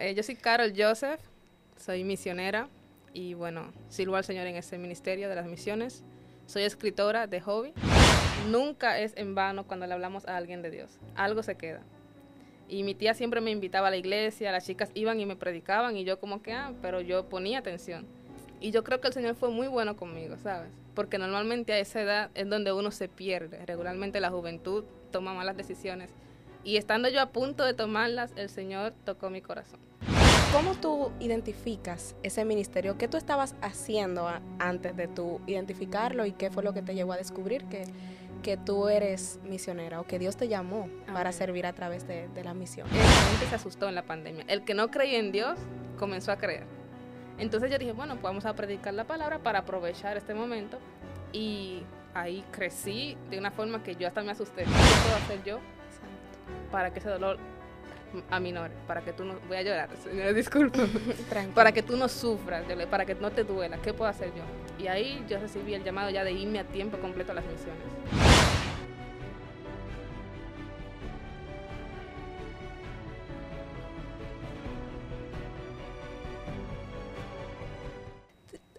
eh, yo soy Carol Joseph, soy misionera y bueno, sirvo al Señor en ese ministerio de las misiones. Soy escritora de hobby. Nunca es en vano cuando le hablamos a alguien de Dios. Algo se queda. Y mi tía siempre me invitaba a la iglesia, las chicas iban y me predicaban y yo como que, ah, pero yo ponía atención. Y yo creo que el Señor fue muy bueno conmigo, ¿sabes? Porque normalmente a esa edad es donde uno se pierde. Regularmente la juventud toma malas decisiones. Y estando yo a punto de tomarlas, el Señor tocó mi corazón. ¿Cómo tú identificas ese ministerio? ¿Qué tú estabas haciendo antes de tú identificarlo y qué fue lo que te llevó a descubrir que, que tú eres misionera o que Dios te llamó para servir a través de, la misión? La gente se asustó en la pandemia. El que no creía en Dios comenzó a creer. Entonces yo dije, bueno, pues vamos a predicar la palabra para aprovechar este momento. Y ahí crecí de una forma que yo hasta me asusté. ¿Qué puedo hacer yo para que ese dolor aminore? Para que tú no... Voy a llorar, señora, disculpe. para que tú no sufras, para que no te duela. ¿Qué puedo hacer yo? Y ahí yo recibí el llamado ya de irme a tiempo completo a las misiones.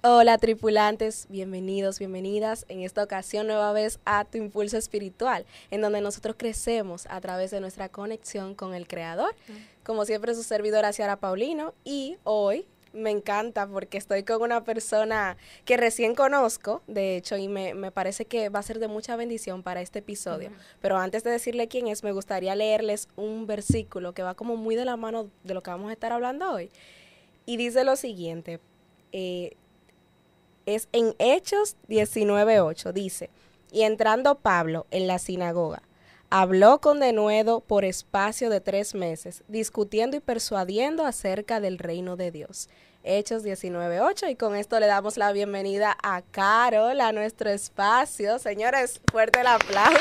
Hola tripulantes, bienvenidos, bienvenidas en esta ocasión nueva vez a Tu Impulso Espiritual, en donde nosotros crecemos a través de nuestra conexión con el Creador. Como siempre su servidora Ciara Paulino y hoy me encanta porque estoy con una persona que recién conozco, de hecho, y me, parece que va a ser de mucha bendición para este episodio. Pero antes de decirle quién es, me gustaría leerles un versículo que va como muy de la mano de lo que vamos a estar hablando hoy. Y dice lo siguiente, eh, es en Hechos 19.8. Dice, y entrando Pablo en la sinagoga, habló con denuedo por espacio de tres meses, discutiendo y persuadiendo acerca del reino de Dios. Hechos 19.8 y con esto le damos la bienvenida a Carol a nuestro espacio. Señores, fuerte el aplauso.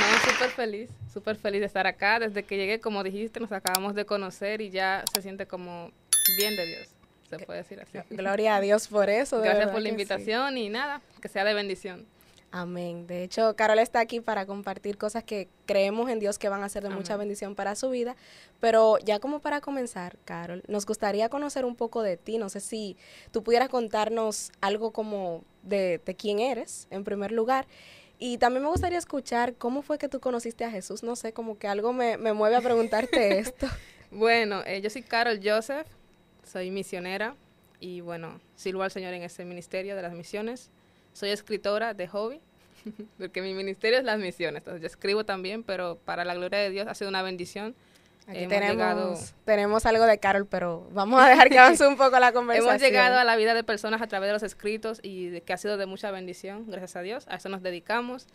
No, súper feliz, súper feliz de estar acá. Desde que llegué, como dijiste, nos acabamos de conocer y ya se siente como bien de Dios se puede decir así. Gloria a Dios por eso. Gracias por la invitación y nada, que sea de bendición. Amén. De hecho, Carol está aquí para compartir cosas que creemos en Dios que van a ser de mucha bendición para su vida. Pero ya como para comenzar, Carol, nos gustaría conocer un poco de ti. No sé si tú pudieras contarnos algo como de, quién eres, en primer lugar. Y también me gustaría escuchar cómo fue que tú conociste a Jesús. No sé, como que algo me, mueve a preguntarte esto. bueno, eh, yo soy Carol Joseph soy misionera y bueno, sirvo al Señor en ese ministerio de las misiones. Soy escritora de hobby, porque mi ministerio es las misiones. Entonces yo escribo también, pero para la gloria de Dios ha sido una bendición. Aquí tenemos, tenemos algo de Carol, pero vamos a dejar que avance un poco la conversación. Hemos llegado a la vida de personas a través de los escritos y de, que ha sido de mucha bendición, gracias a Dios. A eso nos dedicamos.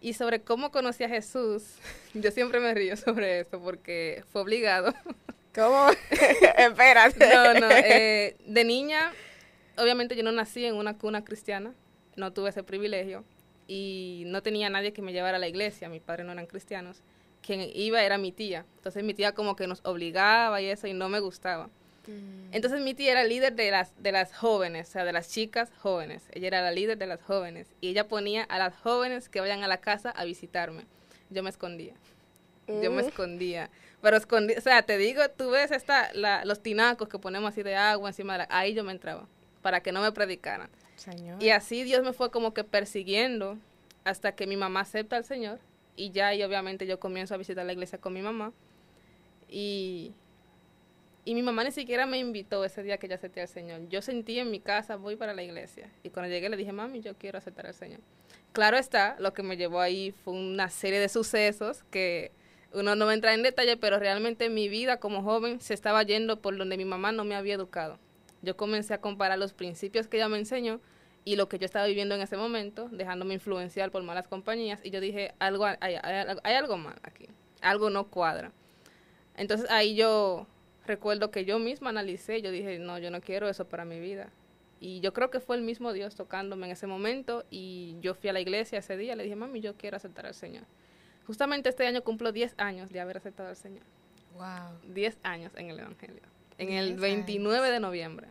Y sobre cómo conocí a Jesús, yo siempre me río sobre esto porque fue obligado. ¿Cómo? Espérate. No, no. Eh, de niña, obviamente yo no nací en una cuna cristiana, no tuve ese privilegio y no tenía nadie que me llevara a la iglesia, mis padres no eran cristianos. Quien iba era mi tía. Entonces mi tía como que nos obligaba y eso y no me gustaba. Mm. Entonces mi tía era líder de las, de las jóvenes, o sea, de las chicas jóvenes. Ella era la líder de las jóvenes y ella ponía a las jóvenes que vayan a la casa a visitarme. Yo me escondía. Yo me mm. escondía. Pero escondí, o sea, te digo, tú ves esta, los tinacos que ponemos así de agua encima de la, ahí yo me entraba, para que no me predicaran. Y así Dios me fue como que persiguiendo hasta que mi mamá acepta al Señor y ya y obviamente yo comienzo a visitar la iglesia con mi mamá y, y mi mamá ni siquiera me invitó ese día que yo acepté al Señor. Yo sentí en mi casa, voy para la iglesia. Y cuando llegué le dije, mami, yo quiero aceptar al Señor. Claro está, lo que me llevó ahí fue una serie de sucesos que uno no va a entrar en detalle, pero realmente mi vida como joven se estaba yendo por donde mi mamá no me había educado. Yo comencé a comparar los principios que ella me enseñó y lo que yo estaba viviendo en ese momento, dejándome influenciar por malas compañías, y yo dije, algo hay, hay algo mal aquí, algo no cuadra. Entonces ahí yo recuerdo que yo misma analicé, yo dije, no, yo no quiero eso para mi vida. Y yo creo que fue el mismo Dios tocándome en ese momento y yo fui a la iglesia ese día, le dije, mami, yo quiero aceptar al Señor. Justamente este año cumplo 10 años de haber aceptado al Señor. Wow. 10 años en el Evangelio. En el 29 de noviembre.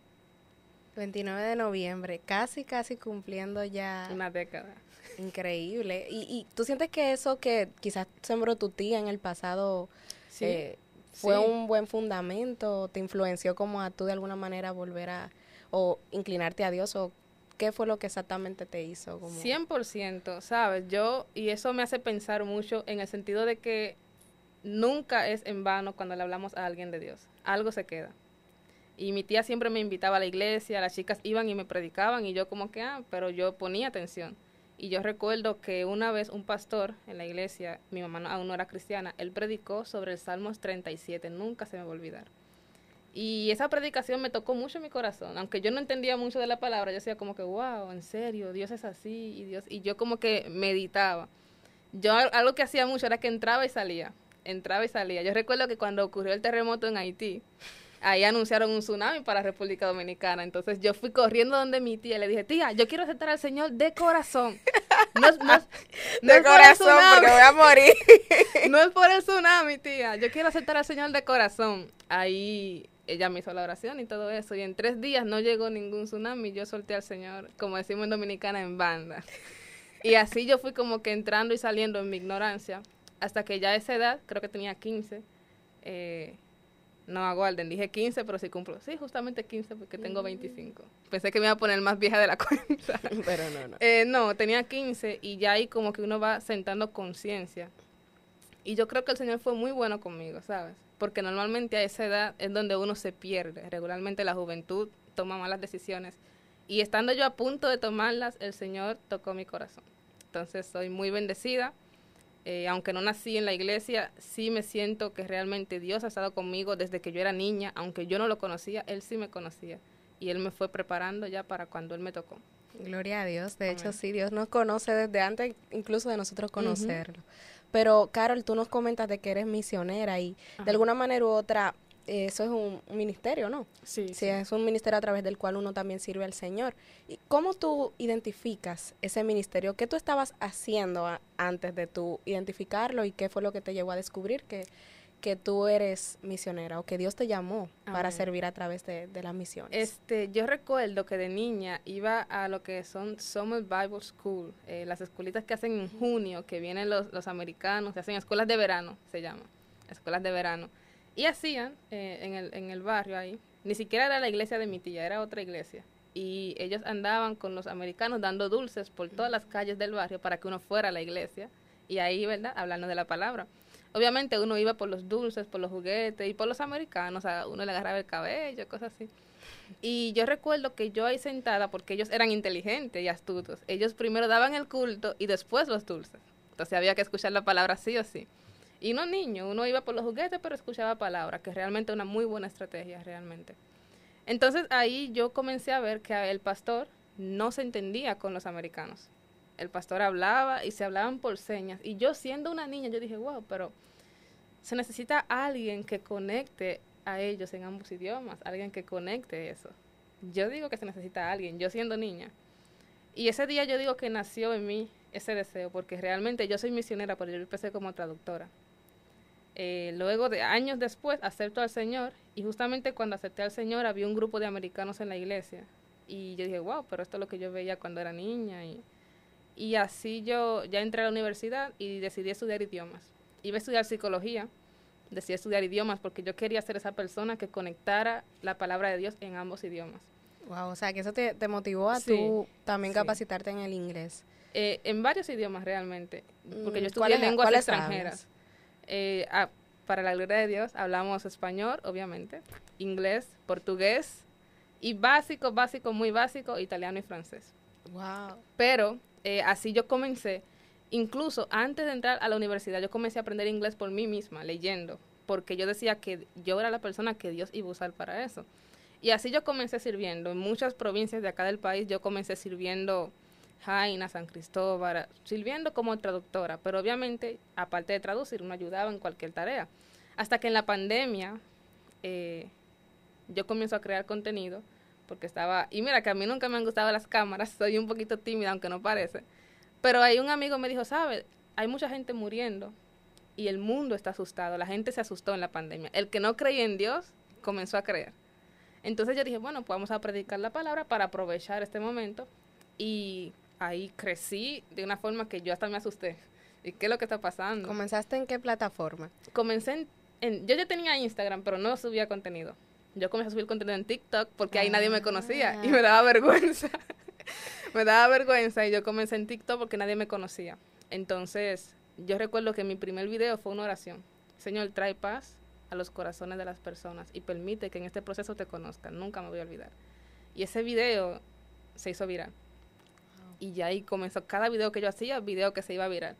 29 de noviembre, casi, casi cumpliendo ya. Una década. Increíble. ¿Y, y tú sientes que eso que quizás sembró tu tía en el pasado sí. Eh, ¿Fue un buen fundamento? ¿Te influenció como a tú de alguna manera volver a o inclinarte a Dios o qué fue lo que exactamente te hizo? Como... 100%, ¿sabes? Yo, y eso me hace pensar mucho en el sentido de que nunca es en vano cuando le hablamos a alguien de Dios. Algo se queda. Y mi tía siempre me invitaba a la iglesia, las chicas iban y me predicaban y yo como que, ah, pero yo ponía atención. Y yo recuerdo que una vez un pastor en la iglesia, mi mamá aún no era cristiana, él predicó sobre el Salmos 37, nunca se me va a olvidar. Y esa predicación me tocó mucho en mi corazón, aunque yo no entendía mucho de la palabra, yo decía como que, wow, en serio, Dios es así, y Dios, y yo como que meditaba. Yo algo que hacía mucho era que entraba y salía, entraba y salía. Yo recuerdo que cuando ocurrió el terremoto en Haití, ahí anunciaron un tsunami para República Dominicana. Entonces yo fui corriendo donde mi tía y le dije, tía, yo quiero aceptar al Señor de corazón. No es, de corazón, porque voy a morir. no es por el tsunami, tía. Yo quiero aceptar al Señor de corazón. Ahí ella me hizo la oración y todo eso. Y en tres días no llegó ningún tsunami. Yo solté al Señor, como decimos en Dominicana, en banda. Y así yo fui como que entrando y saliendo en mi ignorancia. Hasta que ya a esa edad, creo que tenía 15, eh, no, aguarden, dije 15, pero sí cumplo. Sí, justamente 15 porque tengo 25. Mm. Pensé que me iba a poner más vieja de la cuenta. pero no, no. Eh, no, tenía 15 y ya ahí como que uno va sentando conciencia. Y yo creo que el Señor fue muy bueno conmigo, ¿sabes? Porque normalmente a esa edad es donde uno se pierde. Regularmente la juventud toma malas decisiones. Y estando yo a punto de tomarlas, el Señor tocó mi corazón. Entonces soy muy bendecida eh, aunque no nací en la iglesia, sí me siento que realmente Dios ha estado conmigo desde que yo era niña, aunque yo no lo conocía, Él sí me conocía y Él me fue preparando ya para cuando Él me tocó. Gloria a Dios, de hecho sí, Dios nos conoce desde antes incluso de nosotros conocerlo. Pero Carol, tú nos comentas de que eres misionera y de alguna manera u otra eso es un, ministerio, ¿no? Sí, sí, es un ministerio a través del cual uno también sirve al Señor. ¿Y cómo tú identificas ese ministerio? ¿Qué tú estabas haciendo antes de tú identificarlo y qué fue lo que te llevó a descubrir que, que tú eres misionera o que Dios te llamó para servir a través de, las misiones? Este, yo recuerdo que de niña iba a lo que son Summer Bible School, eh, las escuelitas que hacen en junio, que vienen los, los americanos, que hacen escuelas de verano, se llama, escuelas de verano y hacían eh, en, el, en el barrio ahí, ni siquiera era la iglesia de mi tía, era otra iglesia. Y ellos andaban con los americanos dando dulces por todas las calles del barrio para que uno fuera a la iglesia. Y ahí, ¿verdad? Hablando de la palabra. Obviamente uno iba por los dulces, por los juguetes y por los americanos, a uno le agarraba el cabello, cosas así. Y yo recuerdo que yo ahí sentada, porque ellos eran inteligentes y astutos, ellos primero daban el culto y después los dulces. Entonces había que escuchar la palabra sí o sí. Y no niño, uno iba por los juguetes pero escuchaba palabras, que realmente una muy buena estrategia, realmente. Entonces ahí yo comencé a ver que el pastor no se entendía con los americanos. El pastor hablaba y se hablaban por señas. Y yo siendo una niña, yo dije, wow, pero se necesita alguien que conecte a ellos en ambos idiomas, alguien que conecte eso. Yo digo que se necesita alguien, yo siendo niña. Y ese día yo digo que nació en mí ese deseo, porque realmente yo soy misionera, pero yo empecé como traductora. Eh, luego de años después acepto al Señor y justamente cuando acepté al Señor había un grupo de americanos en la iglesia y yo dije, wow, pero esto es lo que yo veía cuando era niña y, y así yo ya entré a la universidad y decidí estudiar idiomas. Iba a estudiar psicología, decidí estudiar idiomas porque yo quería ser esa persona que conectara la palabra de Dios en ambos idiomas. Wow, o sea, que eso te, motivó a tú también capacitarte en el inglés. Eh, en varios idiomas realmente, porque yo mm, estudié lenguas extranjeras. Eh, para la gloria de Dios, hablamos español, obviamente, inglés, portugués y básico, básico, muy básico, italiano y francés. Wow. Pero eh, así yo comencé, incluso antes de entrar a la universidad, yo comencé a aprender inglés por mí misma, leyendo, porque yo decía que yo era la persona que Dios iba a usar para eso. Y así yo comencé sirviendo. En muchas provincias de acá del país yo comencé sirviendo Jaina, San Cristóbal, sirviendo como traductora, pero obviamente, aparte de traducir, uno ayudaba en cualquier tarea. Hasta que en la pandemia eh, yo comienzo a crear contenido, porque estaba, y mira que a mí nunca me han gustado las cámaras, soy un poquito tímida, aunque no parece, pero ahí un amigo me dijo, ¿sabes? Hay mucha gente muriendo y el mundo está asustado, la gente se asustó en la pandemia. El que no creía en Dios comenzó a creer. Entonces yo dije, bueno, pues vamos a predicar la palabra para aprovechar este momento y ahí crecí de una forma que yo hasta me asusté. ¿Y qué es lo que está pasando? ¿Comenzaste en qué plataforma? Comencé en, yo ya tenía Instagram, pero no subía contenido. Yo comencé a subir contenido en TikTok porque ahí nadie me conocía y me daba vergüenza. me daba vergüenza y yo comencé en TikTok porque nadie me conocía. Entonces, yo recuerdo que mi primer video fue una oración. Señor, trae paz a los corazones de las personas y permite que en este proceso te conozcan. Nunca me voy a olvidar. Y ese video se hizo viral. Y ya ahí comenzó cada video que yo hacía, video que se iba a viral.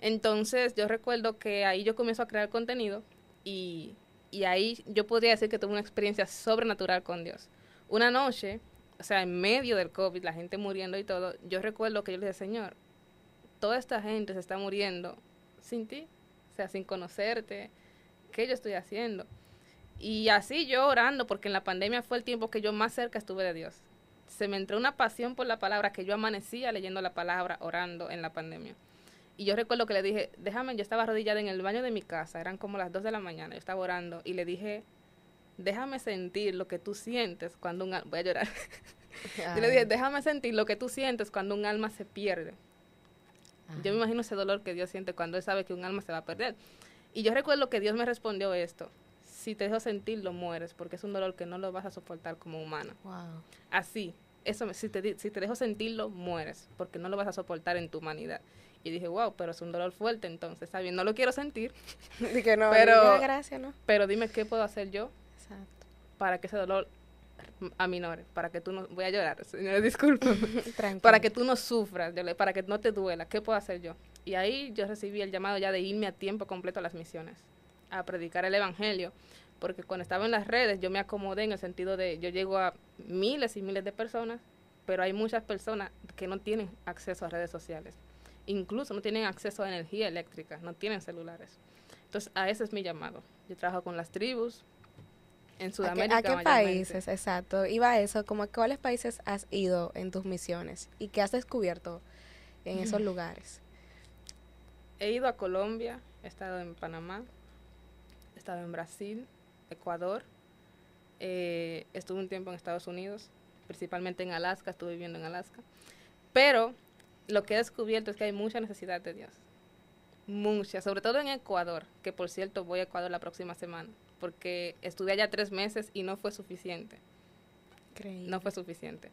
Entonces yo recuerdo que ahí yo comencé a crear contenido y, y ahí yo podría decir que tuve una experiencia sobrenatural con Dios. Una noche, o sea, en medio del COVID, la gente muriendo y todo, yo recuerdo que yo le dije, Señor, toda esta gente se está muriendo sin ti, o sea, sin conocerte, ¿qué yo estoy haciendo? Y así yo orando, porque en la pandemia fue el tiempo que yo más cerca estuve de Dios. Se me entró una pasión por la palabra que yo amanecía leyendo la palabra, orando en la pandemia. Y yo recuerdo que le dije, déjame, yo estaba arrodillada en el baño de mi casa, eran como las 2 de la mañana, yo estaba orando y le dije, déjame sentir lo que tú sientes cuando un alma, voy a llorar. yo le dije, déjame sentir lo que tú sientes cuando un alma se pierde. Yo me imagino ese dolor que Dios siente cuando él sabe que un alma se va a perder. Y yo recuerdo que Dios me respondió esto, si te dejo sentirlo, mueres, porque es un dolor que no lo vas a soportar como humana. Así, eso, si te, si te dejo sentirlo, mueres, porque no lo vas a soportar en tu humanidad. Y dije, wow, pero es un dolor fuerte, entonces, está bien, no lo quiero sentir. Dije, no, pero, gracias, ¿no? Pero dime qué puedo hacer yo para que ese dolor aminore, para que tú no, voy a llorar, señores, disculpen, para que tú no sufras, para que no te duela, ¿qué puedo hacer yo? Y ahí yo recibí el llamado ya de irme a tiempo completo a las misiones, a predicar el Evangelio, porque cuando estaba en las redes yo me acomodé en el sentido de, yo llego a miles y miles de personas, pero hay muchas personas que no tienen acceso a redes sociales, incluso no tienen acceso a energía eléctrica, no tienen celulares. Entonces, a ese es mi llamado. Yo trabajo con las tribus, en Sudamérica. ¿A qué, países, exacto? Iba a eso, como a cuáles países has ido en tus misiones y qué has descubierto en esos lugares. He ido a Colombia, he estado en Panamá, he estado en Brasil, Ecuador, eh, estuve un tiempo en Estados Unidos, principalmente en Alaska, estuve viviendo en Alaska. Pero lo que he descubierto es que hay mucha necesidad de Dios. Mucha, sobre todo en Ecuador, que por cierto voy a Ecuador la próxima semana porque estuve allá tres meses y no fue suficiente. No fue suficiente.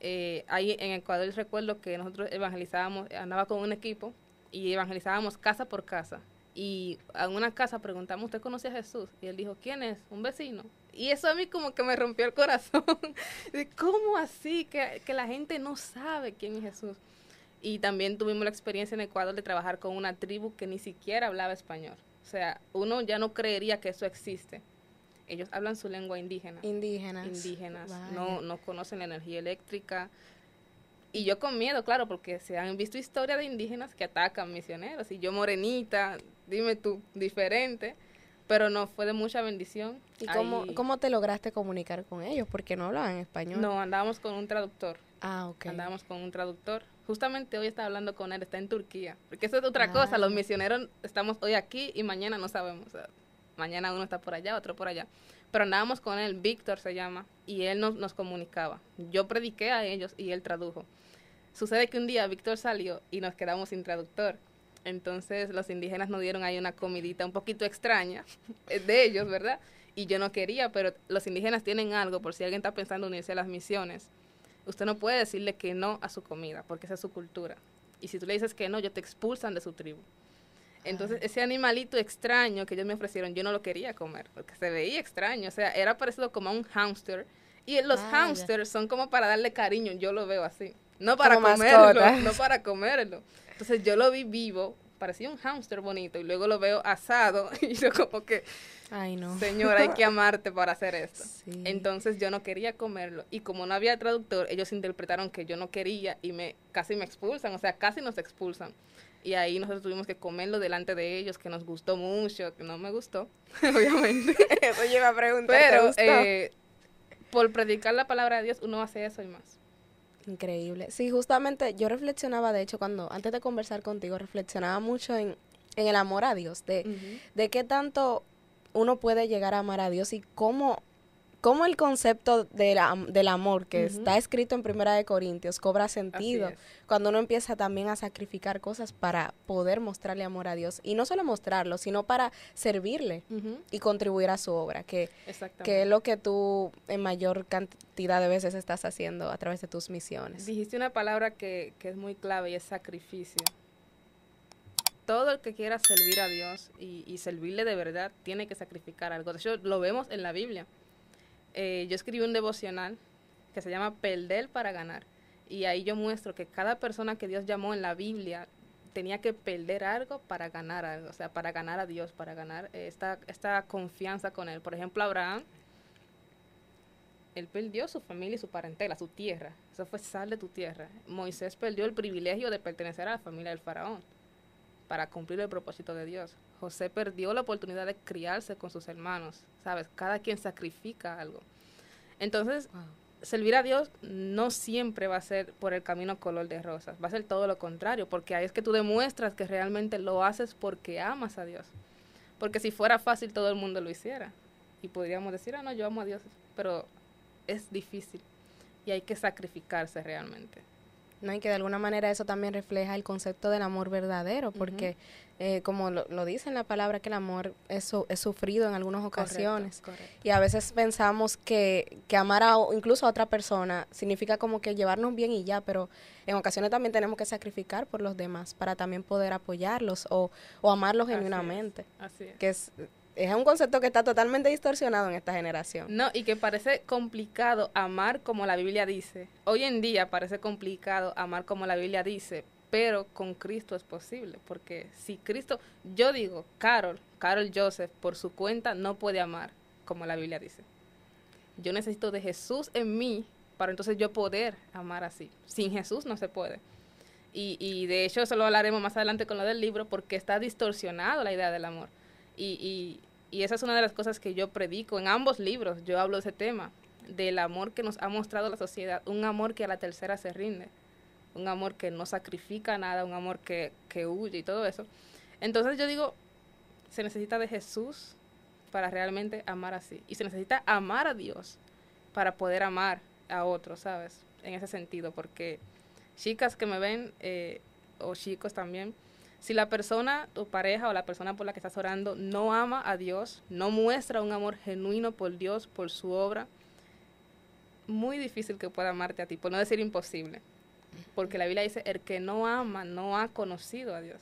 Eh, ahí en Ecuador recuerdo que nosotros evangelizábamos, andaba con un equipo y evangelizábamos casa por casa. Y a una casa preguntamos, ¿usted conoce a Jesús? Y él dijo, ¿quién es? Un vecino. Y eso a mí como que me rompió el corazón. ¿Cómo así? Que, que la gente no sabe quién es Jesús. Y también tuvimos la experiencia en Ecuador de trabajar con una tribu que ni siquiera hablaba español. O sea, uno ya no creería que eso existe. Ellos hablan su lengua indígena. Indígenas. Indígenas. No, no conocen la energía eléctrica. Y yo con miedo, claro, porque se han visto historias de indígenas que atacan misioneros. Y yo morenita, dime tú, diferente. Pero no, fue de mucha bendición. ¿Y cómo, cómo te lograste comunicar con ellos? Porque no hablaban español. No, andábamos con un traductor. Ah, ok. Andábamos con un traductor Justamente hoy estaba hablando con él, está en Turquía. Porque eso es otra cosa, los misioneros estamos hoy aquí y mañana no sabemos. mañana uno está por allá, otro por allá. Pero andábamos con él, Víctor se llama, y él nos, nos comunicaba. Yo prediqué a ellos y él tradujo. Sucede que un día Víctor salió y nos quedamos sin traductor. Entonces los indígenas nos dieron ahí una comidita un poquito extraña de ellos, ¿verdad? Y yo no quería, pero los indígenas tienen algo, por si alguien está pensando en unirse a las misiones usted no puede decirle que no a su comida, porque esa es su cultura. Y si tú le dices que no, ellos te expulsan de su tribu. Entonces, ese animalito extraño que ellos me ofrecieron, yo no lo quería comer, porque se veía extraño. O sea, era parecido como a un hámster. Y los ah, hámsters son como para darle cariño, yo lo veo así. No para comerlo, no para comerlo. Entonces, yo lo vi vivo, parecía un hámster bonito, y luego lo veo asado, y yo como que, Ay, no. Señora, hay que amarte para hacer esto. Entonces yo no quería comerlo. Y como no había traductor, ellos interpretaron que yo no quería y me casi me expulsan, o sea, casi nos expulsan. Y ahí nosotros tuvimos que comerlo delante de ellos, que nos gustó mucho, que no me gustó, obviamente. eso lleva a preguntar. Pero eh, por predicar la palabra de Dios, uno hace eso y más. Increíble. Sí, justamente yo reflexionaba, de hecho, cuando antes de conversar contigo, reflexionaba mucho en, en el amor a Dios, de, de qué tanto uno puede llegar a amar a Dios y cómo cómo el concepto del, del amor que está escrito en Primera de Corintios cobra sentido cuando uno empieza también a sacrificar cosas para poder mostrarle amor a Dios y no solo mostrarlo, sino para servirle y contribuir a su obra, que, que es lo que tú en mayor cantidad de veces estás haciendo a través de tus misiones. Dijiste una palabra que, que es muy clave y es sacrificio todo el que quiera servir a Dios y, y, servirle de verdad tiene que sacrificar algo. De hecho, lo vemos en la Biblia. Eh, yo escribí un devocional que se llama Perder para ganar. Y ahí yo muestro que cada persona que Dios llamó en la Biblia tenía que perder algo para ganar algo, o sea, para ganar a Dios, para ganar esta, esta confianza con Él. Por ejemplo, Abraham, él perdió su familia y su parentela, su tierra. Eso fue sal de tu tierra. Moisés perdió el privilegio de pertenecer a la familia del faraón para cumplir el propósito de Dios. José perdió la oportunidad de criarse con sus hermanos, ¿sabes? Cada quien sacrifica algo. Entonces, servir a Dios no siempre va a ser por el camino color de rosas, va a ser todo lo contrario, porque ahí es que tú demuestras que realmente lo haces porque amas a Dios. Porque si fuera fácil todo el mundo lo hiciera y podríamos decir, ah, no, yo amo a Dios, pero es difícil y hay que sacrificarse realmente. ¿No? Y que de alguna manera eso también refleja el concepto del amor verdadero, porque eh, como lo, dice en la palabra, que el amor es, es sufrido en algunas ocasiones. Y a veces pensamos que, que amar a, incluso a otra persona significa como que llevarnos bien y ya, pero en ocasiones también tenemos que sacrificar por los demás para también poder apoyarlos o, o amarlos genuinamente. Así es. Que es es un concepto que está totalmente distorsionado en esta generación. No, y que parece complicado amar como la Biblia dice. Hoy en día parece complicado amar como la Biblia dice, pero con Cristo es posible, porque si Cristo, yo digo, Carol, Carol Joseph, por su cuenta no puede amar como la Biblia dice. Yo necesito de Jesús en mí para entonces yo poder amar así. Sin Jesús no se puede. Y, y de hecho eso lo hablaremos más adelante con lo del libro, porque está distorsionado la idea del amor. Y, y esa es una de las cosas que yo predico en ambos libros. Yo hablo de ese tema, del amor que nos ha mostrado la sociedad, un amor que a la tercera se rinde, un amor que no sacrifica nada, un amor que, que huye y todo eso. Entonces yo digo, se necesita de Jesús para realmente amar así. Y se necesita amar a Dios para poder amar a otros, ¿sabes? En ese sentido, porque chicas que me ven, eh, o chicos también, si la persona, tu pareja o la persona por la que estás orando no ama a Dios, no muestra un amor genuino por Dios, por su obra, muy difícil que pueda amarte a ti, por no decir imposible. Porque la Biblia dice, el que no ama no ha conocido a Dios.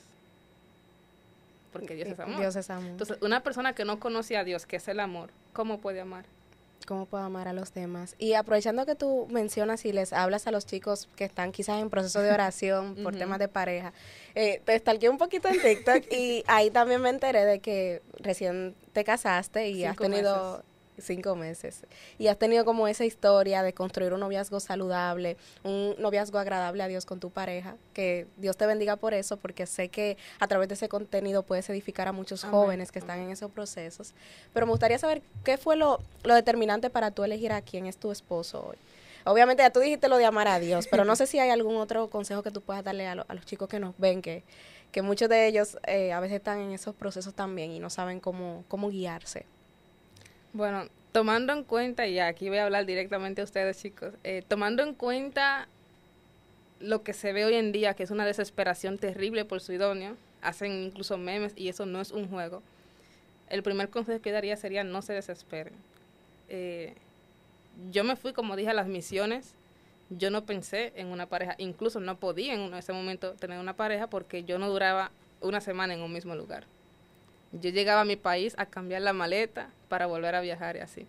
Porque Dios es amor. Dios es amor. Entonces, una persona que no conoce a Dios, que es el amor, ¿cómo puede amar? Cómo puedo amar a los demás. Y aprovechando que tú mencionas y les hablas a los chicos que están quizás en proceso de oración por temas de pareja, eh, te stalkeé un poquito en TikTok y ahí también me enteré de que recién te casaste y has tenido cinco meses. Y has tenido como esa historia de construir un noviazgo saludable, un noviazgo agradable a Dios con tu pareja. Que Dios te bendiga por eso, porque sé que a través de ese contenido puedes edificar a muchos jóvenes que están en esos procesos. Pero me gustaría saber qué fue lo, lo determinante para tú elegir a quién es tu esposo hoy. Obviamente ya tú dijiste lo de amar a Dios, pero no sé si hay algún otro consejo que tú puedas darle a, a los chicos que nos ven, que, que muchos de ellos eh, a veces están en esos procesos también y no saben cómo, cómo guiarse. Bueno, tomando en cuenta, y aquí voy a hablar directamente a ustedes chicos, eh, tomando en cuenta lo que se ve hoy en día, que es una desesperación terrible por su idóneo, hacen incluso memes y eso no es un juego, el primer consejo que daría sería no se desesperen. Eh, yo me fui, como dije, a las misiones, yo no pensé en una pareja, incluso no podía en ese momento tener una pareja porque yo no duraba una semana en un mismo lugar. Yo llegaba a mi país a cambiar la maleta para volver a viajar y así.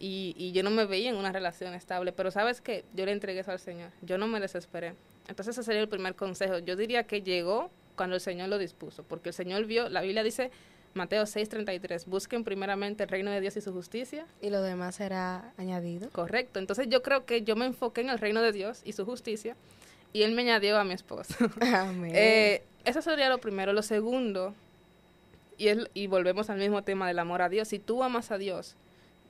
Y, y yo no me veía en una relación estable, pero sabes que yo le entregué eso al Señor, yo no me desesperé. Entonces ese sería el primer consejo. Yo diría que llegó cuando el Señor lo dispuso, porque el Señor vio, la Biblia dice, Mateo 6:33, busquen primeramente el reino de Dios y su justicia. Y lo demás será añadido. Correcto. Entonces yo creo que yo me enfoqué en el reino de Dios y su justicia y Él me añadió a mi esposo. Amén. eh, eso sería lo primero. Lo segundo y, y volvemos al mismo tema del amor a Dios. Si tú amas a Dios,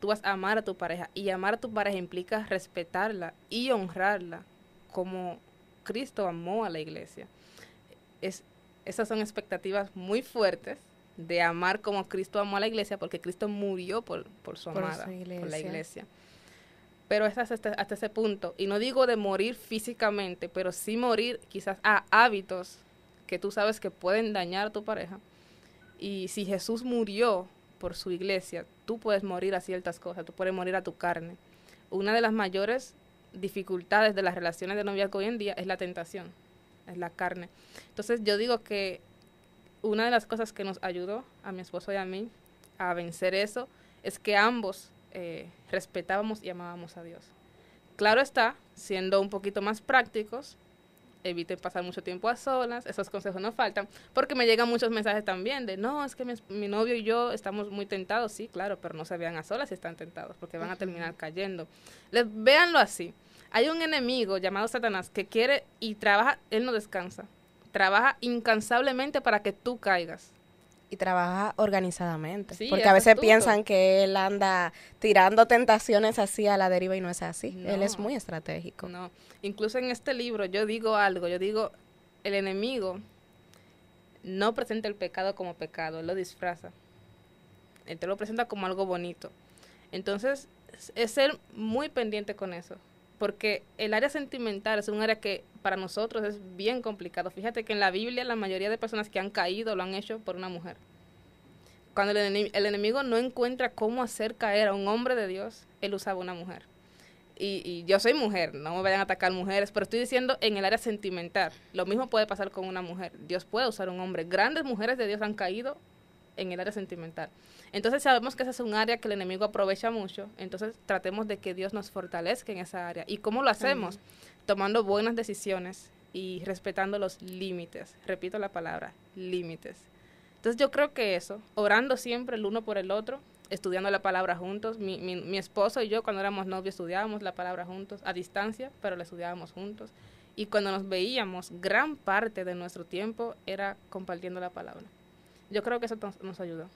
tú vas a amar a tu pareja. Y amar a tu pareja implica respetarla y honrarla como Cristo amó a la iglesia. Es, esas son expectativas muy fuertes, de amar como Cristo amó a la iglesia, porque Cristo murió por, por su amada, por la iglesia. Pero es hasta, hasta ese punto. Y no digo de morir físicamente, pero sí morir quizás a hábitos que tú sabes que pueden dañar a tu pareja. Y si Jesús murió por su iglesia, tú puedes morir a ciertas cosas, tú puedes morir a tu carne. Una de las mayores dificultades de las relaciones de noviazgo hoy en día es la tentación, es la carne. Entonces yo digo que una de las cosas que nos ayudó a mi esposo y a mí a vencer eso es que ambos eh, respetábamos y amábamos a Dios. Claro está, siendo un poquito más prácticos, eviten pasar mucho tiempo a solas, esos consejos no faltan, porque me llegan muchos mensajes también de, no, es que mi, novio y yo estamos muy tentados, sí, claro, pero no se vean a solas si están tentados, porque van a terminar cayendo. Les, véanlo así, hay un enemigo llamado Satanás que quiere y trabaja, él no descansa, trabaja incansablemente para que tú caigas y trabaja organizadamente. porque a veces piensan que él anda tirando tentaciones así a la deriva y no es así. él es muy estratégico. No, incluso en este libro yo digo algo, yo digo, el enemigo no presenta el pecado como pecado, él lo disfraza. Él te lo presenta como algo bonito. Entonces, es ser muy pendiente con eso porque el área sentimental es un área que para nosotros es bien complicado. Fíjate que en la Biblia la mayoría de personas que han caído lo han hecho por una mujer. Cuando el, enemigo no encuentra cómo hacer caer a un hombre de Dios, él usaba una mujer. Y, y, yo soy mujer, no me vayan a atacar mujeres, pero estoy diciendo en el área sentimental. Lo mismo puede pasar con una mujer. Dios puede usar un hombre. Grandes mujeres de Dios han caído en el área sentimental. Entonces sabemos que esa es un área que el enemigo aprovecha mucho, entonces tratemos de que Dios nos fortalezca en esa área. ¿Y cómo lo hacemos? Tomando buenas decisiones y respetando los límites. Repito la palabra, límites. Entonces yo creo que eso, orando siempre el uno por el otro, estudiando la palabra juntos. Mi, mi, mi esposo y yo cuando éramos novios estudiábamos la palabra juntos, a distancia, pero la estudiábamos juntos. Y cuando nos veíamos, gran parte de nuestro tiempo era compartiendo la palabra. Yo creo que eso nos ayudó.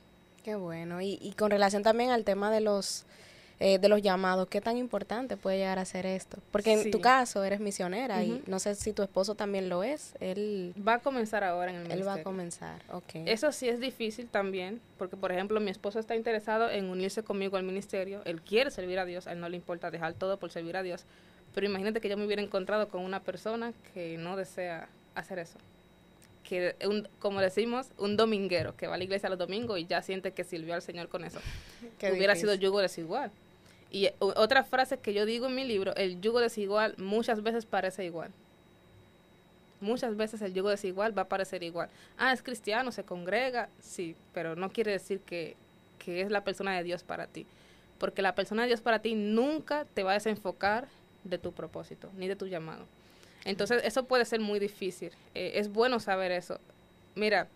Qué bueno. Y, y con relación también al tema de los eh, de los llamados, ¿qué tan importante puede llegar a ser esto? Porque en tu caso eres misionera y no sé si tu esposo también lo es. Él va a comenzar ahora en el ministerio. Él va a comenzar, ok. Eso sí es difícil también, porque por ejemplo mi esposo está interesado en unirse conmigo al ministerio, él quiere servir a Dios, a él no le importa dejar todo por servir a Dios, pero imagínate que yo me hubiera encontrado con una persona que no desea hacer eso que un, como decimos, un dominguero que va a la iglesia los domingos y ya siente que sirvió al Señor con eso. Hubiera sido yugo desigual. Y otra frase que yo digo en mi libro, el yugo desigual muchas veces parece igual. Muchas veces el yugo desigual va a parecer igual. Ah, es cristiano, se congrega, sí, pero no quiere decir que, que es la persona de Dios para ti. Porque la persona de Dios para ti nunca te va a desenfocar de tu propósito, ni de tu llamado. Entonces, eso puede ser muy difícil. Eh, es bueno saber eso. Mira,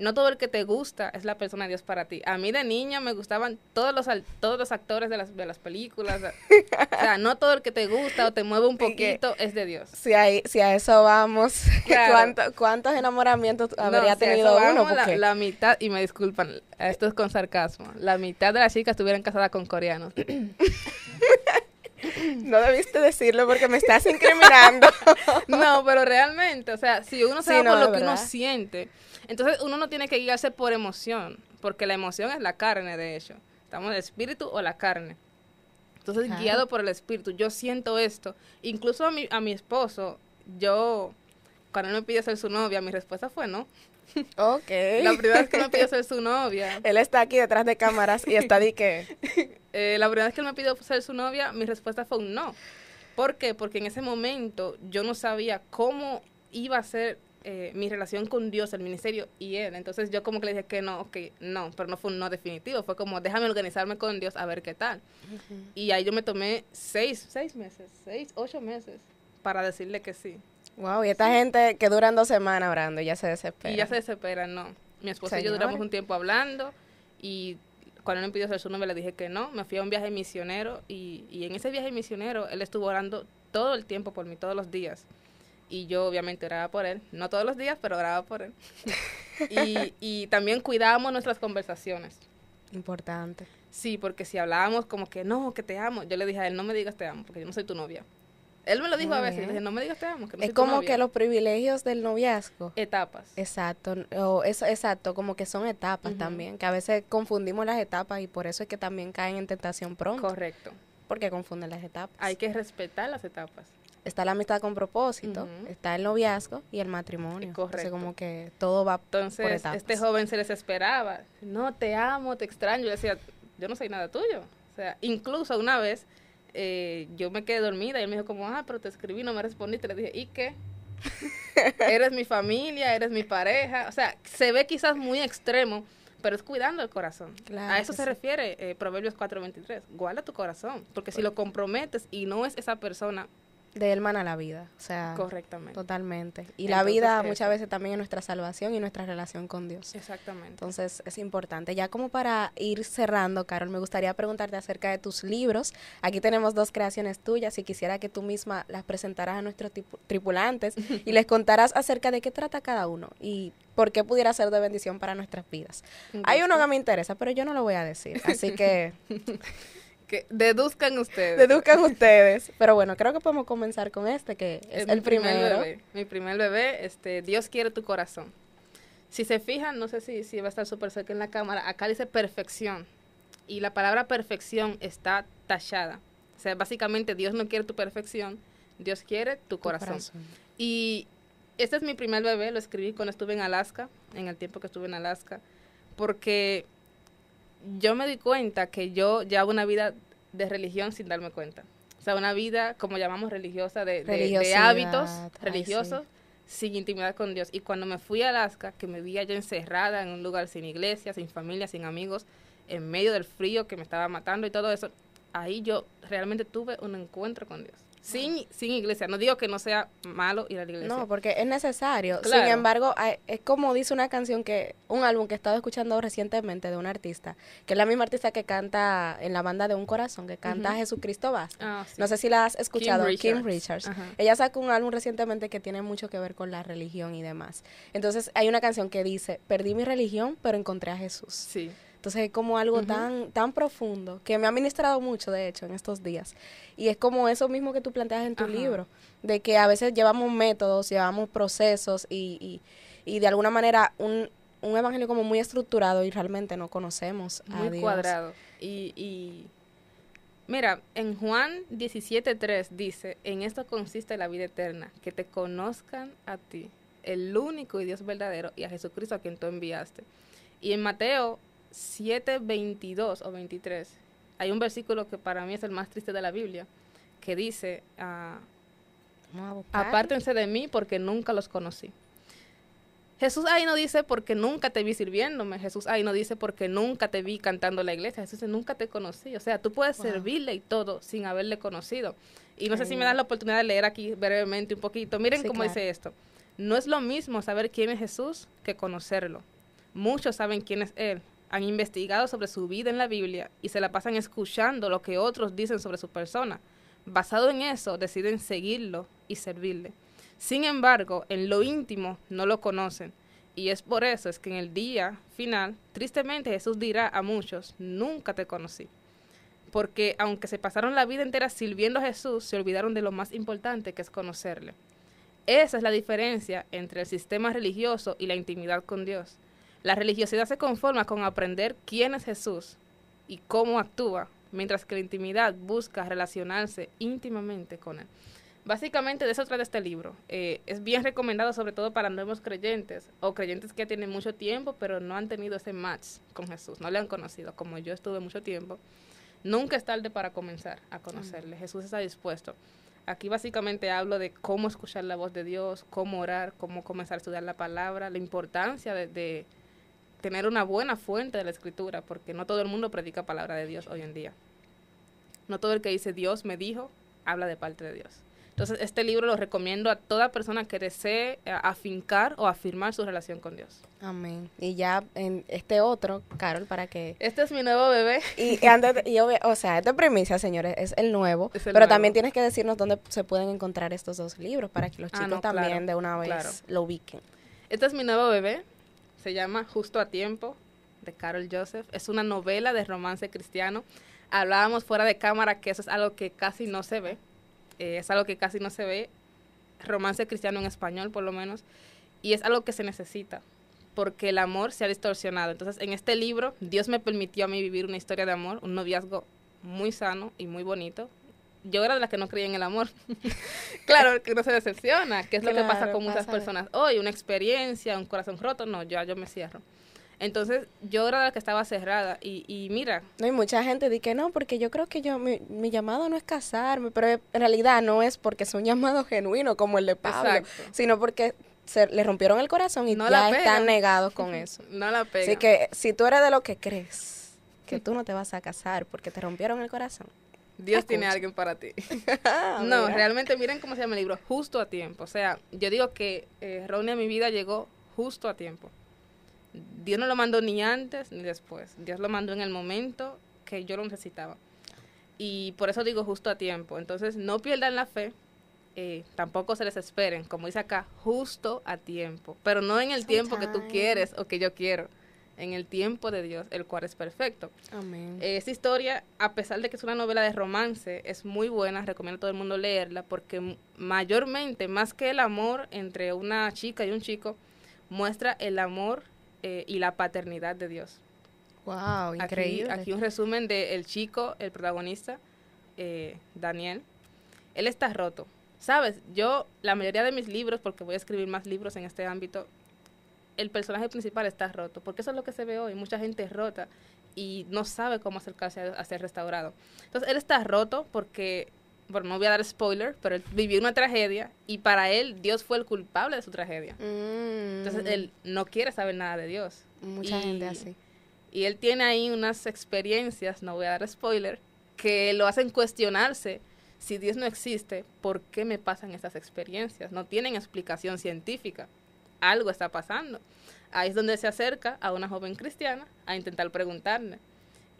no todo el que te gusta es la persona de Dios para ti. A mí de niña me gustaban todos los todos los actores de las, de las películas. o sea, no todo el que te gusta o te mueve un poquito es de Dios. Si, hay, si a eso vamos, ¿cuántos enamoramientos habría tenido uno? La, la, mitad, y me disculpan, esto es con sarcasmo, la mitad de las chicas estuvieran casadas con coreanos. No debiste decirlo porque me estás incriminando. no, pero realmente, o sea, si uno sabe por lo que uno siente, entonces uno no tiene que guiarse por emoción, porque la emoción es la carne, de hecho. Estamos el espíritu o la carne. Entonces, guiado por el espíritu, yo siento esto. Incluso a mi, a mi esposo, yo, cuando él me pidió ser su novia, mi respuesta fue no. Ok. La primera vez que me pidió ser su novia. Él está aquí detrás de cámaras y está de que... Eh, la primera vez que él me pidió ser su novia, mi respuesta fue un no. ¿Por qué? Porque en ese momento yo no sabía cómo iba a ser eh, mi relación con Dios, el ministerio y él. Entonces yo como que le dije que no, ok, no, pero no fue un no definitivo. Fue como, déjame organizarme con Dios a ver qué tal. Y ahí yo me tomé seis, seis meses, seis, ocho meses para decirle que sí. Wow, y esta gente que duran dos semanas orando, ya se desespera. Y ya se desespera, no. Mi esposo y yo duramos un tiempo hablando y cuando él me pidió ser su novia le dije que no. Me fui a un viaje misionero y, y en ese viaje misionero él estuvo orando todo el tiempo por mí, todos los días. Y yo obviamente oraba por él, no todos los días, pero oraba por él. y, y también cuidábamos nuestras conversaciones. Importante. Sí, porque si hablábamos como que no, que te amo, yo le dije a él, no me digas te amo, porque yo no soy tu novia Él me lo dijo Muy a veces, dije, no me digas te amo, que no es como novia". que los privilegios del noviazgo. Etapas. Exacto, o eso, exacto, como que son etapas también, que a veces confundimos las etapas y por eso es que también caen en tentación pronto, Correcto. porque confunden las etapas. Hay que respetar las etapas. Está la amistad con propósito, está el noviazgo y el matrimonio. Entonces Correcto. como que todo va por Entonces, etapas. este joven se desesperaba. No, te amo, te extraño. Yo decía, yo no soy nada tuyo. O sea, incluso una vez eh, yo me quedé dormida y él me dijo como, ah, pero te escribí, no me respondiste. Le dije, ¿y qué? eres mi familia, eres mi pareja. O sea, se ve quizás muy extremo, pero es cuidando el corazón. Claro A eso se sí. refiere eh, Proverbios 4:23. Guarda tu corazón, porque si lo comprometes y no es esa persona De él mana la vida, o sea, correctamente. totalmente. Y la vida muchas veces también es nuestra salvación y nuestra relación con Dios. Exactamente. Entonces es importante. Ya como para ir cerrando, Carol, me gustaría preguntarte acerca de tus libros. Aquí tenemos dos creaciones tuyas y quisiera que tú misma las presentaras a nuestros tripulantes y les contaras acerca de qué trata cada uno y por qué pudiera ser de bendición para nuestras vidas. Hay uno que me interesa, pero yo no lo voy a decir. Así que que deduzcan ustedes. deduzcan ustedes. Pero bueno, creo que podemos comenzar con este, que es, el primer primero. bebé. Mi primer bebé, este, Dios quiere tu corazón. Si se fijan, no sé si, si va a estar súper cerca en la cámara, acá dice perfección. Y la palabra perfección está tachada. O sea, básicamente Dios no quiere tu perfección, Dios quiere tu, Tu corazón. Y este es mi primer bebé, lo escribí cuando estuve en Alaska, en el tiempo que estuve en Alaska, porque yo me di cuenta que yo llevaba una vida de religión sin darme cuenta. O sea, una vida, como llamamos religiosa, de, de- de Religiosidad, hábitos ay, religiosos sin intimidad con Dios. Y cuando me fui a Alaska, que me vi allá encerrada en un lugar sin iglesia, sin familia, sin amigos, en medio del frío que me estaba matando y todo eso, ahí yo realmente tuve un encuentro con Dios. Sin, sin iglesia. No digo que no sea malo ir a la iglesia. No, porque es necesario. Claro. Sin embargo, hay- es como dice una canción que, un álbum que he estado escuchando recientemente de un artista, que es la misma artista que canta en la banda de Un Corazón, que canta Ujú. Jesucristo Basta. Ah, sí. No sé si la has escuchado, Kim Richards. Ella sacó un álbum recientemente que tiene mucho que ver con la religión y demás. Entonces, hay una canción que dice, perdí mi religión, pero encontré a Jesús. Sí. Entonces es como algo Ujú. tan, tan profundo que me ha ministrado mucho, de hecho, en estos días. Y es como eso mismo que tú planteas en tu Ajá. libro, de que a veces llevamos métodos, llevamos procesos y, y, y de alguna manera un, un evangelio como muy estructurado y realmente no conocemos a Muy Dios. cuadrado. Y, y mira, en Juan 17.3 dice, en esto consiste la vida eterna, que te conozcan a ti, el único y Dios verdadero, y a Jesucristo a quien tú enviaste. Y en Mateo 7.22 o 23, hay un versículo que para mí es el más triste de la Biblia, que dice, ah, apártense de mí porque nunca los conocí. Jesús ahí no dice porque nunca te vi sirviéndome. Jesús ahí no dice porque nunca te vi cantando en la iglesia. Jesús dice nunca te conocí. O sea, tú puedes Wow. servirle y todo sin haberle conocido. Y no sé si me dan la oportunidad de leer aquí brevemente un poquito. Miren Sí, cómo claro. dice esto. No es lo mismo saber quién es Jesús que conocerlo. Muchos saben quién es Él. Han investigado sobre su vida en la Biblia y se la pasan escuchando lo que otros dicen sobre su persona. Basado en eso, deciden seguirlo y servirle. Sin embargo, en lo íntimo no lo conocen. Y es por eso es que en el día final, tristemente Jesús dirá a muchos, nunca te conocí. Porque aunque se pasaron la vida entera sirviendo a Jesús, se olvidaron de lo más importante que es conocerle. Esa es la diferencia entre el sistema religioso y la intimidad con Dios. La religiosidad se conforma con aprender quién es Jesús y cómo actúa, mientras que la intimidad busca relacionarse íntimamente con Él. Básicamente de eso trata este libro. Eh, es bien recomendado sobre todo para nuevos creyentes o creyentes que tienen mucho tiempo pero no han tenido ese match con Jesús, no le han conocido, como yo estuve mucho tiempo. Nunca es tarde para comenzar a conocerle. Jesús está dispuesto. Aquí básicamente hablo de cómo escuchar la voz de Dios, cómo orar, cómo comenzar a estudiar la palabra, la importancia de, de tener una buena fuente de la escritura, porque no todo el mundo predica palabra de Dios hoy en día. No todo el que dice Dios me dijo, habla de parte de Dios. Entonces, este libro lo recomiendo a toda persona que desee eh, afincar o afirmar su relación con Dios. Amén. Y ya en este otro, Carol, para que... Este es mi nuevo bebé. Y, y antes, de- y obvia- o sea, esta premisa, señores, es el nuevo, Es el pero nuevo. también tienes que decirnos dónde se pueden encontrar estos dos libros para que los Ah, chicos no, también claro, de una vez claro. lo ubiquen. Este es mi nuevo bebé. Se llama Justo a Tiempo, de Carol Joseph. Es una novela de romance cristiano. Hablábamos fuera de cámara que eso es algo que casi no se ve. Eh, es algo que casi no se ve, romance cristiano en español por lo menos, y es algo que se necesita, porque el amor se ha distorsionado. Entonces, en este libro, Dios me permitió a mí vivir una historia de amor, un noviazgo muy sano y muy bonito. Yo era de las que no creía en el amor. claro, que no se decepciona, que es lo que pasa con muchas personas. Hoy, una experiencia, un corazón roto, no, yo, yo me cierro. Entonces, yo era la que estaba cerrada y, y mira. No, hay mucha gente dice que no, porque yo creo que yo, mi, mi, llamado no es casarme, pero en realidad no es porque es un llamado genuino como el de Pablo, sino porque se, le rompieron el corazón y no ya están negados con eso. no la pega. Así que si tú eres de lo que crees que tú no te vas a casar porque te rompieron el corazón. Dios tiene a alguien para ti. Ah, no, realmente miren cómo se llama el libro, justo a tiempo. O sea, yo digo que eh, Ronnie a mi vida llegó justo a tiempo. Dios no lo mandó ni antes ni después. Dios lo mandó en el momento que yo lo necesitaba. Y por eso digo justo a tiempo. Entonces, no pierdan la fe. Eh, tampoco se les esperen, como dice acá, justo a tiempo. Pero no en el tiempo que tú quieres o que yo quiero. En el tiempo de Dios, el cual es perfecto. Amén. Eh, esta historia, a pesar de que es una novela de romance, es muy buena. Recomiendo a todo el mundo leerla porque mayormente, más que el amor entre una chica y un chico, muestra el amor eh, y la paternidad de Dios. Wow, increíble. Aquí, un resumen del el chico, el protagonista, eh, Daniel. Él está roto. Sabes, yo, la mayoría de mis libros, porque voy a escribir más libros en este ámbito, el personaje principal está roto, porque eso es lo que se ve hoy. Mucha gente es rota y no sabe cómo acercarse a, ser restaurado. Entonces, él está roto porque bueno, no voy a dar spoiler, pero él vivió una tragedia y para él Dios fue el culpable de su tragedia. Mm. Entonces él no quiere saber nada de Dios. Mucha gente así. Y él tiene ahí unas experiencias, no voy a dar spoiler, que lo hacen cuestionarse si Dios no existe, ¿por qué me pasan estas experiencias? No tienen explicación científica. Algo está pasando. Ahí es donde se acerca a una joven cristiana a intentar preguntarle,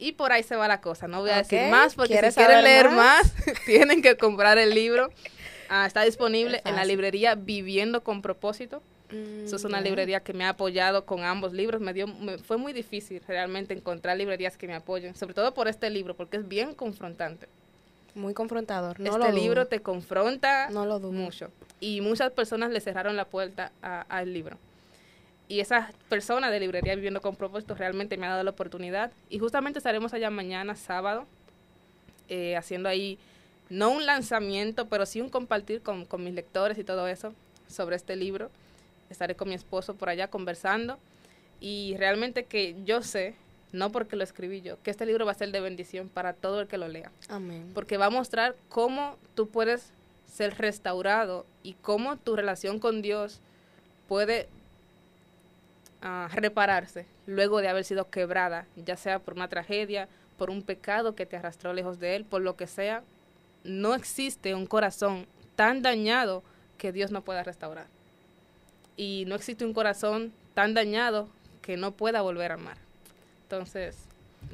y por ahí se va la cosa. No voy a decir más porque si quieren leer más, tienen que comprar el libro. Ah, está disponible en la librería Viviendo con propósito. Eso es una mm, librería que me ha apoyado con ambos libros. Me dio, fue muy difícil realmente encontrar librerías que me apoyen, sobre todo por este libro, porque es bien confrontante. Muy confrontador. No este libro te confronta no lo mucho. Y muchas personas le cerraron la puerta al libro y esa persona de librería viviendo con propósito realmente me ha dado la oportunidad. Y justamente estaremos allá mañana, sábado, eh, haciendo ahí, no un lanzamiento, pero sí un compartir con, con mis lectores y todo eso sobre este libro. Estaré con mi esposo por allá conversando. Y realmente que yo sé, no porque lo escribí yo, que este libro va a ser de bendición para todo el que lo lea. Amén. Porque va a mostrar cómo tú puedes ser restaurado y cómo tu relación con Dios puede repararse luego de haber sido quebrada, ya sea por una tragedia, por un pecado que te arrastró lejos de Él, por lo que sea, no existe un corazón tan dañado que Dios no pueda restaurar. Y no existe un corazón tan dañado que no pueda volver a amar. Entonces,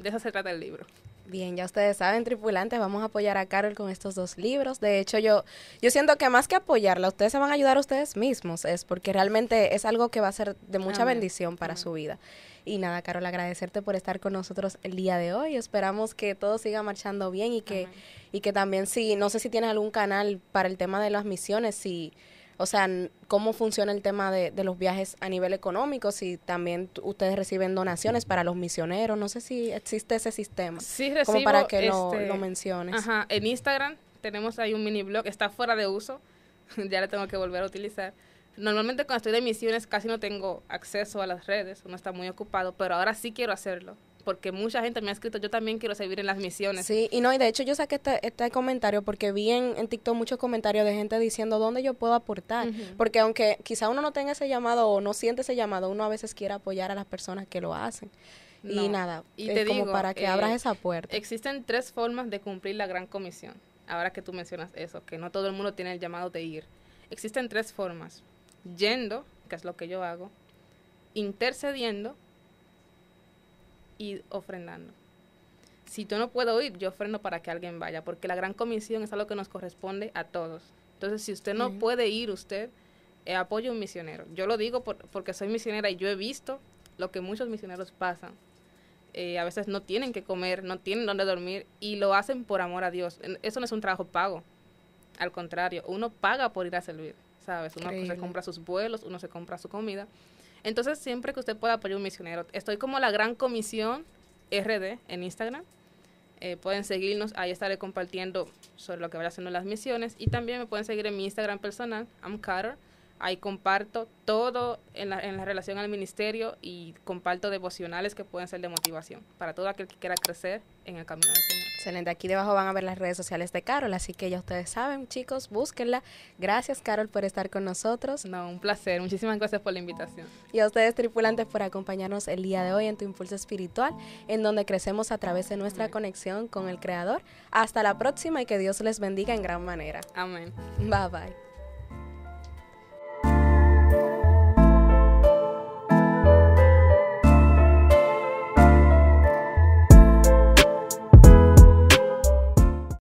de eso se trata el libro. Bien, ya ustedes saben, tripulantes, vamos a apoyar a Carol con estos dos libros. De hecho, yo, yo siento que más que apoyarla, ustedes se van a ayudar a ustedes mismos, es porque realmente es algo que va a ser de mucha bendición para su vida. Y nada, Carol, agradecerte por estar con nosotros el día de hoy. Esperamos que todo siga marchando bien y que, y que también si, no sé si tienes algún canal para el tema de las misiones, si o sea, cómo funciona el tema de, de los viajes a nivel económico, si también ustedes reciben donaciones para los misioneros, no sé si existe ese sistema. Sí, recibo, Como para que lo, este, lo, menciones. Ajá, en Instagram tenemos ahí un mini blog, está fuera de uso, ya lo tengo que volver a utilizar. Normalmente cuando estoy de misiones casi no tengo acceso a las redes, uno está muy ocupado, pero ahora sí quiero hacerlo porque mucha gente me ha escrito, yo también quiero servir en las misiones. Sí, y no, y de hecho yo saqué este, este comentario porque vi en, TikTok muchos comentarios de gente diciendo dónde yo puedo aportar, porque aunque quizá uno no tenga ese llamado o no siente ese llamado, uno a veces quiere apoyar a las personas que lo hacen. y nada, y te como para que abras eh, esa puerta. Existen tres formas de cumplir la gran comisión. Ahora que tú mencionas eso, que no todo el mundo tiene el llamado de ir. Existen tres formas. Yendo, que es lo que yo hago, intercediendo y ofrendando. Si yo no puedo ir, yo ofrendo para que alguien vaya, porque la gran comisión es algo que nos corresponde a todos. Entonces, si usted no puede ir, usted eh, apoya a un misionero. Yo lo digo porque soy misionera y yo he visto lo que muchos misioneros pasan. Eh, a veces no tienen que comer, no tienen dónde dormir y lo hacen por amor a Dios. Eso no es un trabajo pago. Al contrario, uno paga por ir a servir, ¿sabes? Uno se Increíble. compra sus vuelos, uno se compra su comida. Entonces, siempre que usted pueda apoyar un misionero, estoy como la Gran Comisión RD en Instagram. Eh, pueden seguirnos, ahí estaré compartiendo sobre lo que vaya haciendo las misiones. Y también me pueden seguir en mi Instagram personal, I'm Carter. Ahí comparto todo en la, en la relación al ministerio y comparto devocionales que pueden ser de motivación para todo aquel que quiera crecer en el camino del Señor. Excelente. Aquí debajo van a ver las redes sociales de Carol, así que ya ustedes saben, chicos, búsquenla. Gracias, Carol, por estar con nosotros. No, un placer. Muchísimas gracias por la invitación. Y a ustedes, tripulantes, por acompañarnos el día de hoy en Tu Impulso Espiritual, en donde crecemos a través de nuestra conexión con el Creador. Hasta la próxima y que Dios les bendiga en gran manera. Amén. Bye bye.